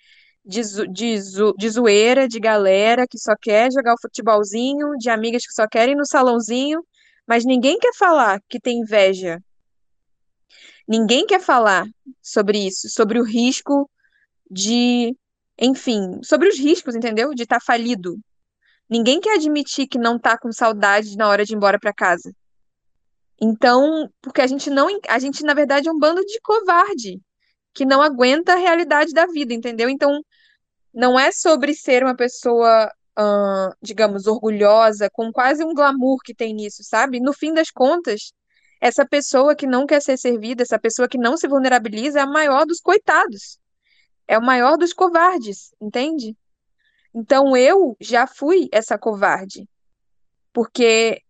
de, de, de zoeira, de galera, que só quer jogar o futebolzinho, de amigas que só querem ir no salãozinho, mas ninguém quer falar que tem inveja. Ninguém quer falar sobre isso, sobre o risco de, enfim, sobre os riscos, entendeu? De estar tá falido. Ninguém quer admitir que não tá com saudade na hora de ir embora para casa. Então, porque a gente não, a gente na verdade é um bando de covarde que não aguenta a realidade da vida, entendeu? Então, não é sobre ser uma pessoa, uh, digamos, orgulhosa, com quase um glamour que tem nisso, sabe? No fim das contas, essa pessoa que não quer ser servida, essa pessoa que não se vulnerabiliza, é a maior dos coitados. É o maior dos covardes, entende? Então eu já fui essa covarde. Porque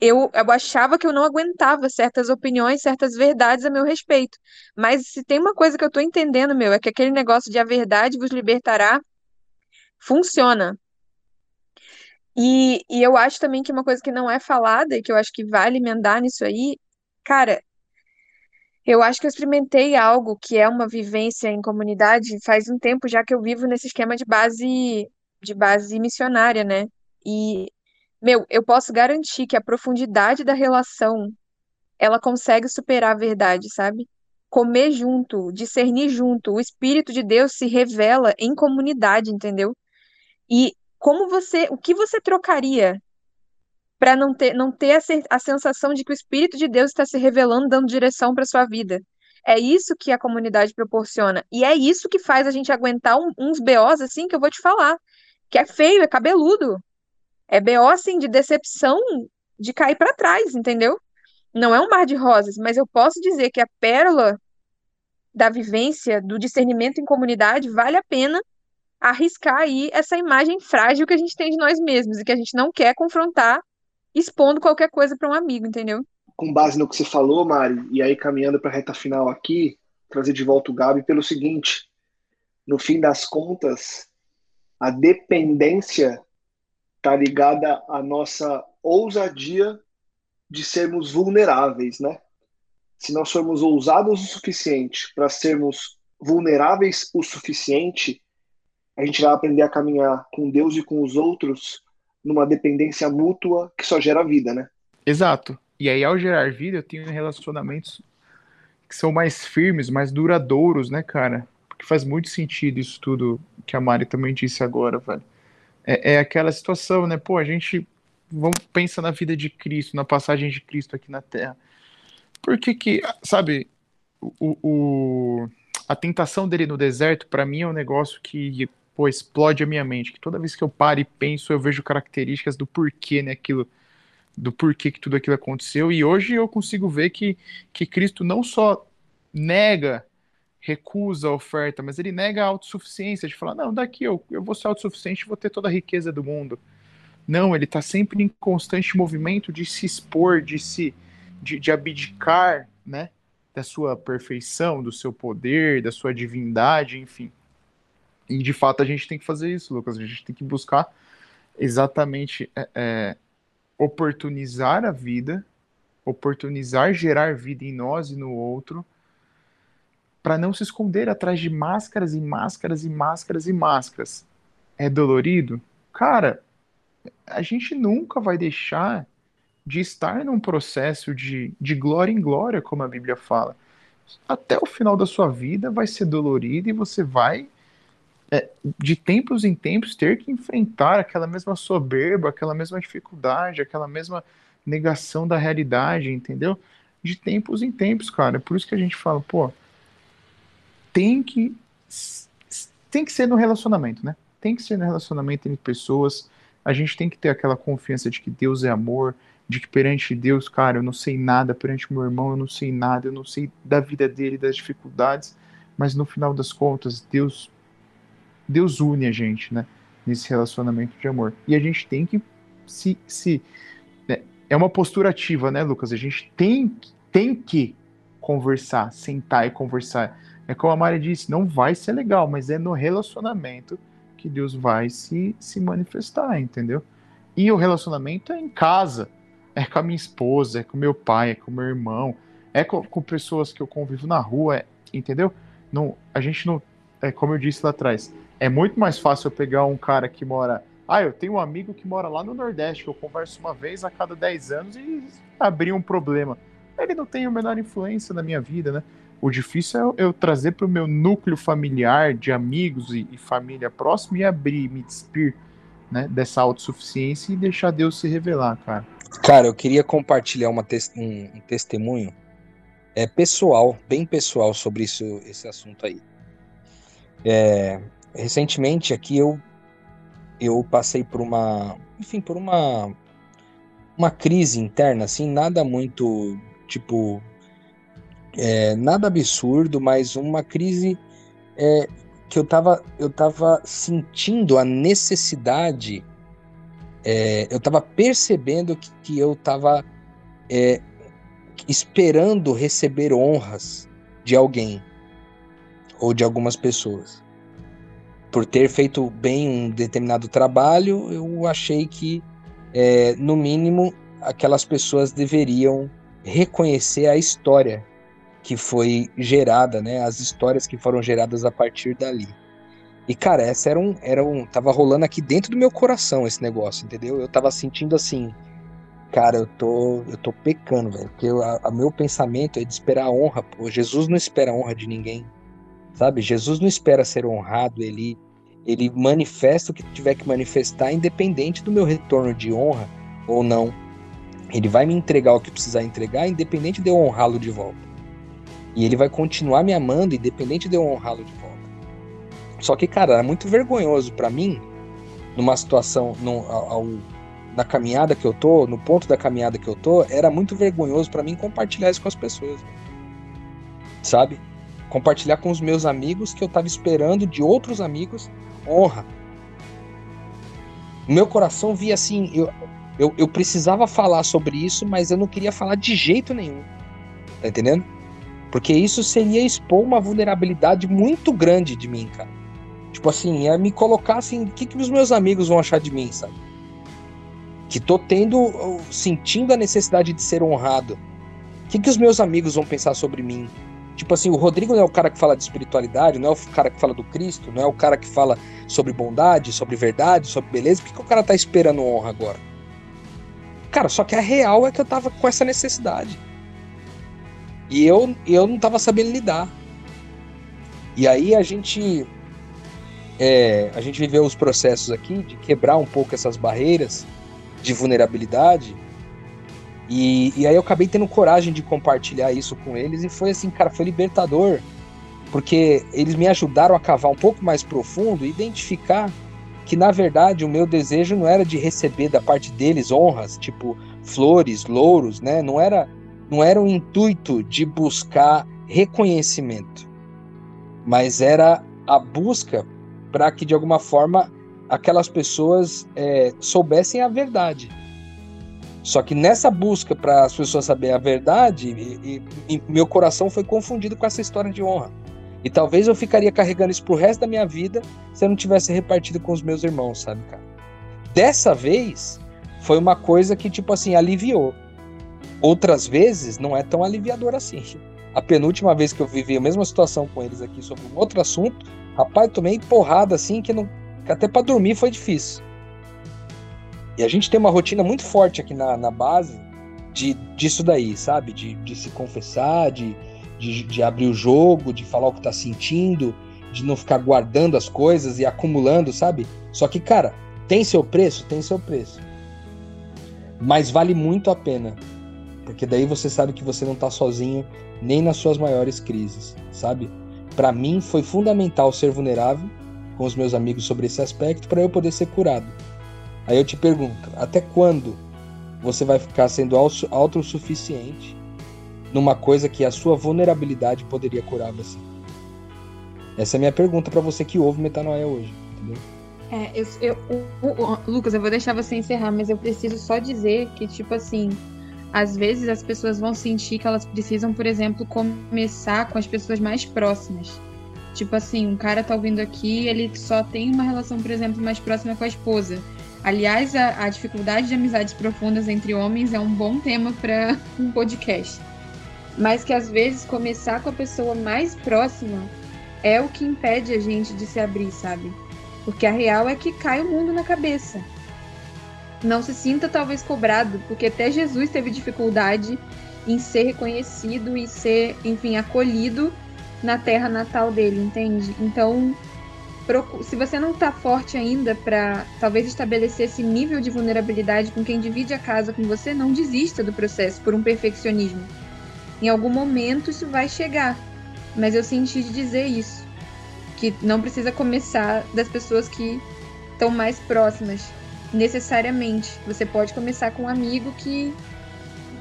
eu, eu achava que eu não aguentava certas opiniões, certas verdades a meu respeito. Mas se tem uma coisa que eu tô entendendo, meu, é que aquele negócio de a verdade vos libertará funciona. E, e eu acho também que uma coisa que não é falada e que eu acho que vai alimentar nisso aí, cara, eu acho que eu experimentei algo que é uma vivência em comunidade faz um tempo já que eu vivo nesse esquema de base de base missionária, né? E meu, eu posso garantir que a profundidade da relação ela consegue superar a verdade, sabe? Comer junto, discernir junto, o Espírito de Deus se revela em comunidade, entendeu? E como você, o que você trocaria para não ter, não ter a, a sensação de que o Espírito de Deus está se revelando, dando direção para sua vida? É isso que a comunidade proporciona. E é isso que faz a gente aguentar um, uns BOs assim que eu vou te falar. Que é feio, é cabeludo. É BO assim de decepção de cair para trás, entendeu? Não é um mar de rosas, mas eu posso dizer que a pérola da vivência, do discernimento em comunidade, vale a pena arriscar aí essa imagem frágil que a gente tem de nós mesmos e que a gente não quer confrontar expondo qualquer coisa para um amigo, entendeu? Com base no que você falou, Mari, e aí caminhando para a reta final aqui, trazer de volta o Gabi pelo seguinte: no fim das contas, a dependência está ligada à nossa ousadia de sermos vulneráveis, né? Se nós formos ousados o suficiente para sermos vulneráveis o suficiente, a gente vai aprender a caminhar com Deus e com os outros numa dependência mútua que só gera vida, né? Exato. E aí, ao gerar vida, eu tenho relacionamentos que são mais firmes, mais duradouros, né, cara? Porque faz muito sentido isso tudo que a Mari também disse agora, velho. É, é aquela situação, né? Pô, a gente vamos pensa na vida de Cristo, na passagem de Cristo aqui na Terra. Por que que, sabe, o, o a tentação dele no deserto, para mim, é um negócio que pô, explode a minha mente. Que toda vez que eu paro e penso, eu vejo características do porquê, né, aquilo, do porquê que tudo aquilo aconteceu. E hoje eu consigo ver que, que Cristo não só nega, recusa a oferta, mas ele nega a autossuficiência, de falar, não, daqui eu, eu vou ser autossuficiente, vou ter toda a riqueza do mundo. Não, ele está sempre em constante movimento de se expor, de se de, de abdicar, né, da sua perfeição, do seu poder, da sua divindade, enfim. E de fato a gente tem que fazer isso, Lucas. A gente tem que buscar exatamente é, é, oportunizar a vida, oportunizar gerar vida em nós e no outro, para não se esconder atrás de máscaras e máscaras e máscaras e máscaras. É dolorido? Cara, a gente nunca vai deixar de estar num processo de, de glória em glória, como a Bíblia fala. Até o final da sua vida vai ser dolorido e você vai de tempos em tempos ter que enfrentar aquela mesma soberba, aquela mesma dificuldade, aquela mesma negação da realidade, entendeu? De tempos em tempos, cara. É por isso que a gente fala, pô, tem que tem que ser no relacionamento, né? Tem que ser no relacionamento entre pessoas. A gente tem que ter aquela confiança de que Deus é amor, de que perante Deus, cara, eu não sei nada, perante meu irmão, eu não sei nada, eu não sei da vida dele, das dificuldades, mas no final das contas, Deus Deus une a gente, né, nesse relacionamento de amor. E a gente tem que se se né, é uma postura ativa, né, Lucas? A gente tem tem que conversar, sentar e conversar. É como a Maria disse, não vai ser legal, mas é no relacionamento que Deus vai se, se manifestar, entendeu? E o relacionamento é em casa é com a minha esposa, é com meu pai, é com meu irmão, é com, com pessoas que eu convivo na rua, é, entendeu? Não, a gente não, é como eu disse lá atrás, é muito mais fácil eu pegar um cara que mora, ah, eu tenho um amigo que mora lá no Nordeste, que eu converso uma vez a cada 10 anos e abrir um problema. Ele não tem a menor influência na minha vida, né? O difícil é eu, trazer para o meu núcleo familiar de amigos e, e família próxima e abrir, me despir né, dessa autossuficiência e deixar Deus se revelar, cara. Cara, eu queria compartilhar uma te um, um, testemunho é, pessoal, bem pessoal, sobre isso, esse assunto aí. É, recentemente aqui eu, eu passei por uma, enfim, por uma, uma crise interna, assim, nada muito, tipo, é, nada absurdo, mas uma crise é, que eu tava, eu tava sentindo a necessidade é, eu estava percebendo que, que eu estava é, esperando receber honras de alguém ou de algumas pessoas. Por ter feito bem um determinado trabalho, eu achei que, é, no mínimo, aquelas pessoas deveriam reconhecer a história que foi gerada, né? As histórias que foram geradas a partir dali. E, cara, essa era um, era um. Tava rolando aqui dentro do meu coração esse negócio, entendeu? Eu tava sentindo assim. Cara, eu tô, eu tô pecando, velho. Porque o meu pensamento é de esperar a honra. Pô, Jesus não espera a honra de ninguém. Sabe? Jesus não espera ser honrado. Ele, ele manifesta o que tiver que manifestar, independente do meu retorno de honra ou não. Ele vai me entregar o que precisar entregar, independente de eu honrá-lo de volta. E ele vai continuar me amando, independente de eu honrá-lo de volta. Só que, cara, é muito vergonhoso para mim, numa situação, no, ao, na caminhada que eu tô, no ponto da caminhada que eu tô, era muito vergonhoso para mim compartilhar isso com as pessoas. Sabe? Compartilhar com os meus amigos que eu tava esperando de outros amigos honra. O meu coração via assim, eu, eu, eu precisava falar sobre isso, mas eu não queria falar de jeito nenhum. Tá entendendo? Porque isso seria expor uma vulnerabilidade muito grande de mim, cara. Tipo assim, é me colocar assim, o que, que os meus amigos vão achar de mim, sabe? Que tô tendo, sentindo a necessidade de ser honrado. O que, que os meus amigos vão pensar sobre mim? Tipo assim, o Rodrigo não é o cara que fala de espiritualidade, não é o cara que fala do Cristo, não é o cara que fala sobre bondade, sobre verdade, sobre beleza. Por que, que o cara tá esperando honra agora? Cara, só que a real é que eu tava com essa necessidade. E eu, eu não tava sabendo lidar. E aí a gente é, a gente viveu os processos aqui de quebrar um pouco essas barreiras de vulnerabilidade. E, e aí eu acabei tendo coragem de compartilhar isso com eles e foi assim, cara, foi libertador, porque eles me ajudaram a cavar um pouco mais profundo e identificar que na verdade o meu desejo não era de receber da parte deles honras, tipo flores, louros, né? Não era não era o intuito de buscar reconhecimento, mas era a busca para que de alguma forma aquelas pessoas é, soubessem a verdade. Só que nessa busca para as pessoas saberem a verdade, e, e, meu coração foi confundido com essa história de honra. E talvez eu ficaria carregando isso pro resto da minha vida se eu não tivesse repartido com os meus irmãos, sabe, cara? Dessa vez, foi uma coisa que, tipo assim, aliviou. Outras vezes, não é tão aliviador assim. A penúltima vez que eu vivi a mesma situação com eles aqui sobre um outro assunto, Rapaz, tomei porrada assim que, não, que até para dormir foi difícil. E a gente tem uma rotina muito forte aqui na, na base de, disso daí, sabe? De, de se confessar, de, de, de abrir o jogo, de falar o que tá sentindo, de não ficar guardando as coisas e acumulando, sabe? Só que, cara, tem seu preço? Tem seu preço. Mas vale muito a pena. Porque daí você sabe que você não tá sozinho nem nas suas maiores crises, sabe? para mim foi fundamental ser vulnerável com os meus amigos sobre esse aspecto para eu poder ser curado. Aí eu te pergunto, até quando você vai ficar sendo autossuficiente numa coisa que a sua vulnerabilidade poderia curar você? Essa é a minha pergunta para você que ouve Metanoia hoje, entendeu? É, eu, eu, Lucas, eu vou deixar você encerrar, mas eu preciso só dizer que, tipo assim, às vezes as pessoas vão sentir que elas precisam, por exemplo, começar com as pessoas mais próximas. Tipo assim, um cara tá ouvindo aqui, ele só tem uma relação, por exemplo, mais próxima com a esposa. Aliás, a, a dificuldade de amizades profundas entre homens é um bom tema para um podcast. Mas que às vezes começar com a pessoa mais próxima é o que impede a gente de se abrir, sabe? Porque a real é que cai o mundo na cabeça. Não se sinta talvez cobrado, porque até Jesus teve dificuldade em ser reconhecido e ser, enfim, acolhido na terra natal dele, entende? Então, se você não está forte ainda para talvez estabelecer esse nível de vulnerabilidade com quem divide a casa com você, não desista do processo por um perfeccionismo. Em algum momento isso vai chegar, mas eu senti de dizer isso, que não precisa começar das pessoas que estão mais próximas, necessariamente. Você pode começar com um amigo que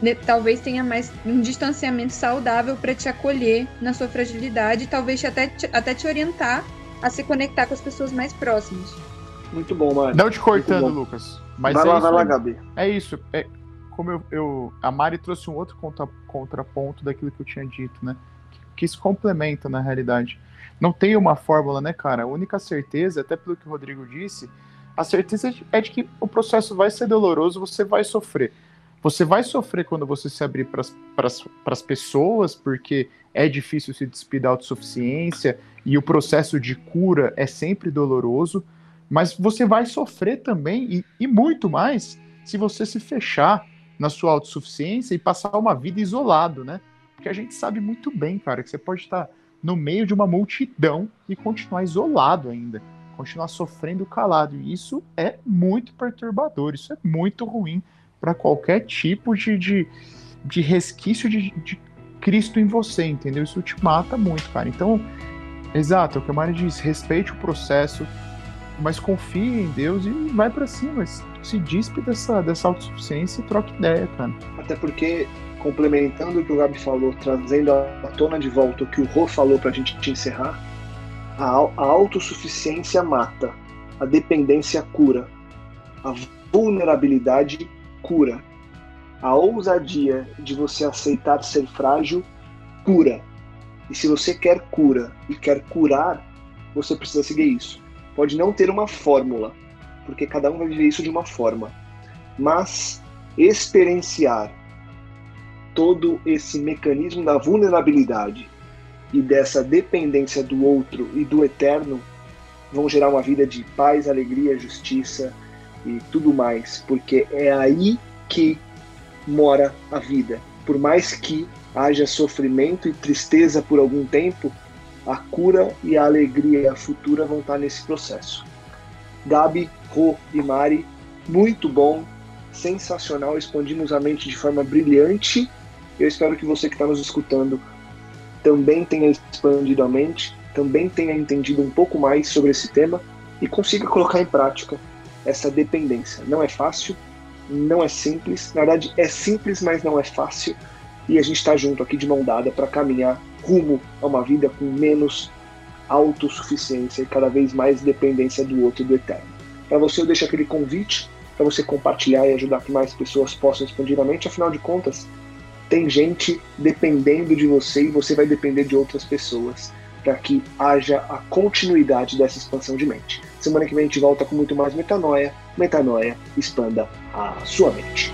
né, talvez tenha mais um distanciamento saudável para te acolher na sua fragilidade, talvez até te, até te orientar a se conectar com as pessoas mais próximas. Muito bom, Mari. Não te cortando, Lucas. Mas vai é lá, isso, vai lá, Gabi. É isso. É, como eu, eu, a Mari trouxe um outro contra, contraponto daquilo que eu tinha dito, né? Que, que isso complementa na realidade. Não tem uma fórmula, né, cara? A única certeza, até pelo que o Rodrigo disse, a certeza é de que o processo vai ser doloroso, você vai sofrer. Você vai sofrer quando você se abrir para as pessoas, porque é difícil se despedir da autossuficiência e o processo de cura é sempre doloroso, mas você vai sofrer também e, e muito mais se você se fechar na sua autossuficiência e passar uma vida isolado, né? Porque a gente sabe muito bem, cara, que você pode estar no meio de uma multidão e continuar isolado ainda, continuar sofrendo calado. E isso é muito perturbador, isso é muito ruim para qualquer tipo de, de, de resquício de, de, Cristo em você, entendeu? Isso te mata muito, cara. Então, exato, é o que a Mari diz, respeite o processo, mas confie em Deus e vai para cima. Se dispe dessa, dessa autossuficiência e troque ideia, cara. Até porque, complementando o que o Gabi falou, trazendo à tona de volta o que o Rô falou pra gente te encerrar, a, a autossuficiência mata, a dependência cura, a vulnerabilidade cura. A ousadia de você aceitar ser frágil cura. E se você quer cura e quer curar, você precisa seguir isso. Pode não ter uma fórmula, porque cada um vai viver isso de uma forma. Mas experienciar todo esse mecanismo da vulnerabilidade e dessa dependência do outro e do eterno vão gerar uma vida de paz, alegria, justiça, e tudo mais, porque é aí que mora a vida. Por mais que haja sofrimento e tristeza por algum tempo, a cura e a alegria futura vão estar nesse processo. Gabi, Rô e Mari, muito bom, sensacional, expandimos a mente de forma brilhante. Eu espero que você que está nos escutando também tenha expandido a mente, também tenha entendido um pouco mais sobre esse tema e consiga colocar em prática essa dependência. Não é fácil, não é simples. Na verdade, é simples, mas não é fácil. E a gente está junto aqui de mão dada para caminhar rumo a uma vida com menos autossuficiência e cada vez mais dependência do outro e do eterno. Para você, eu deixo aquele convite para você compartilhar e ajudar que mais pessoas possam expandir a mente. Afinal de contas, tem gente dependendo de você e você vai depender de outras pessoas para que haja a continuidade dessa expansão de mente. Semana que vem a gente volta com muito mais metanoia. Metanoia, expanda a sua mente.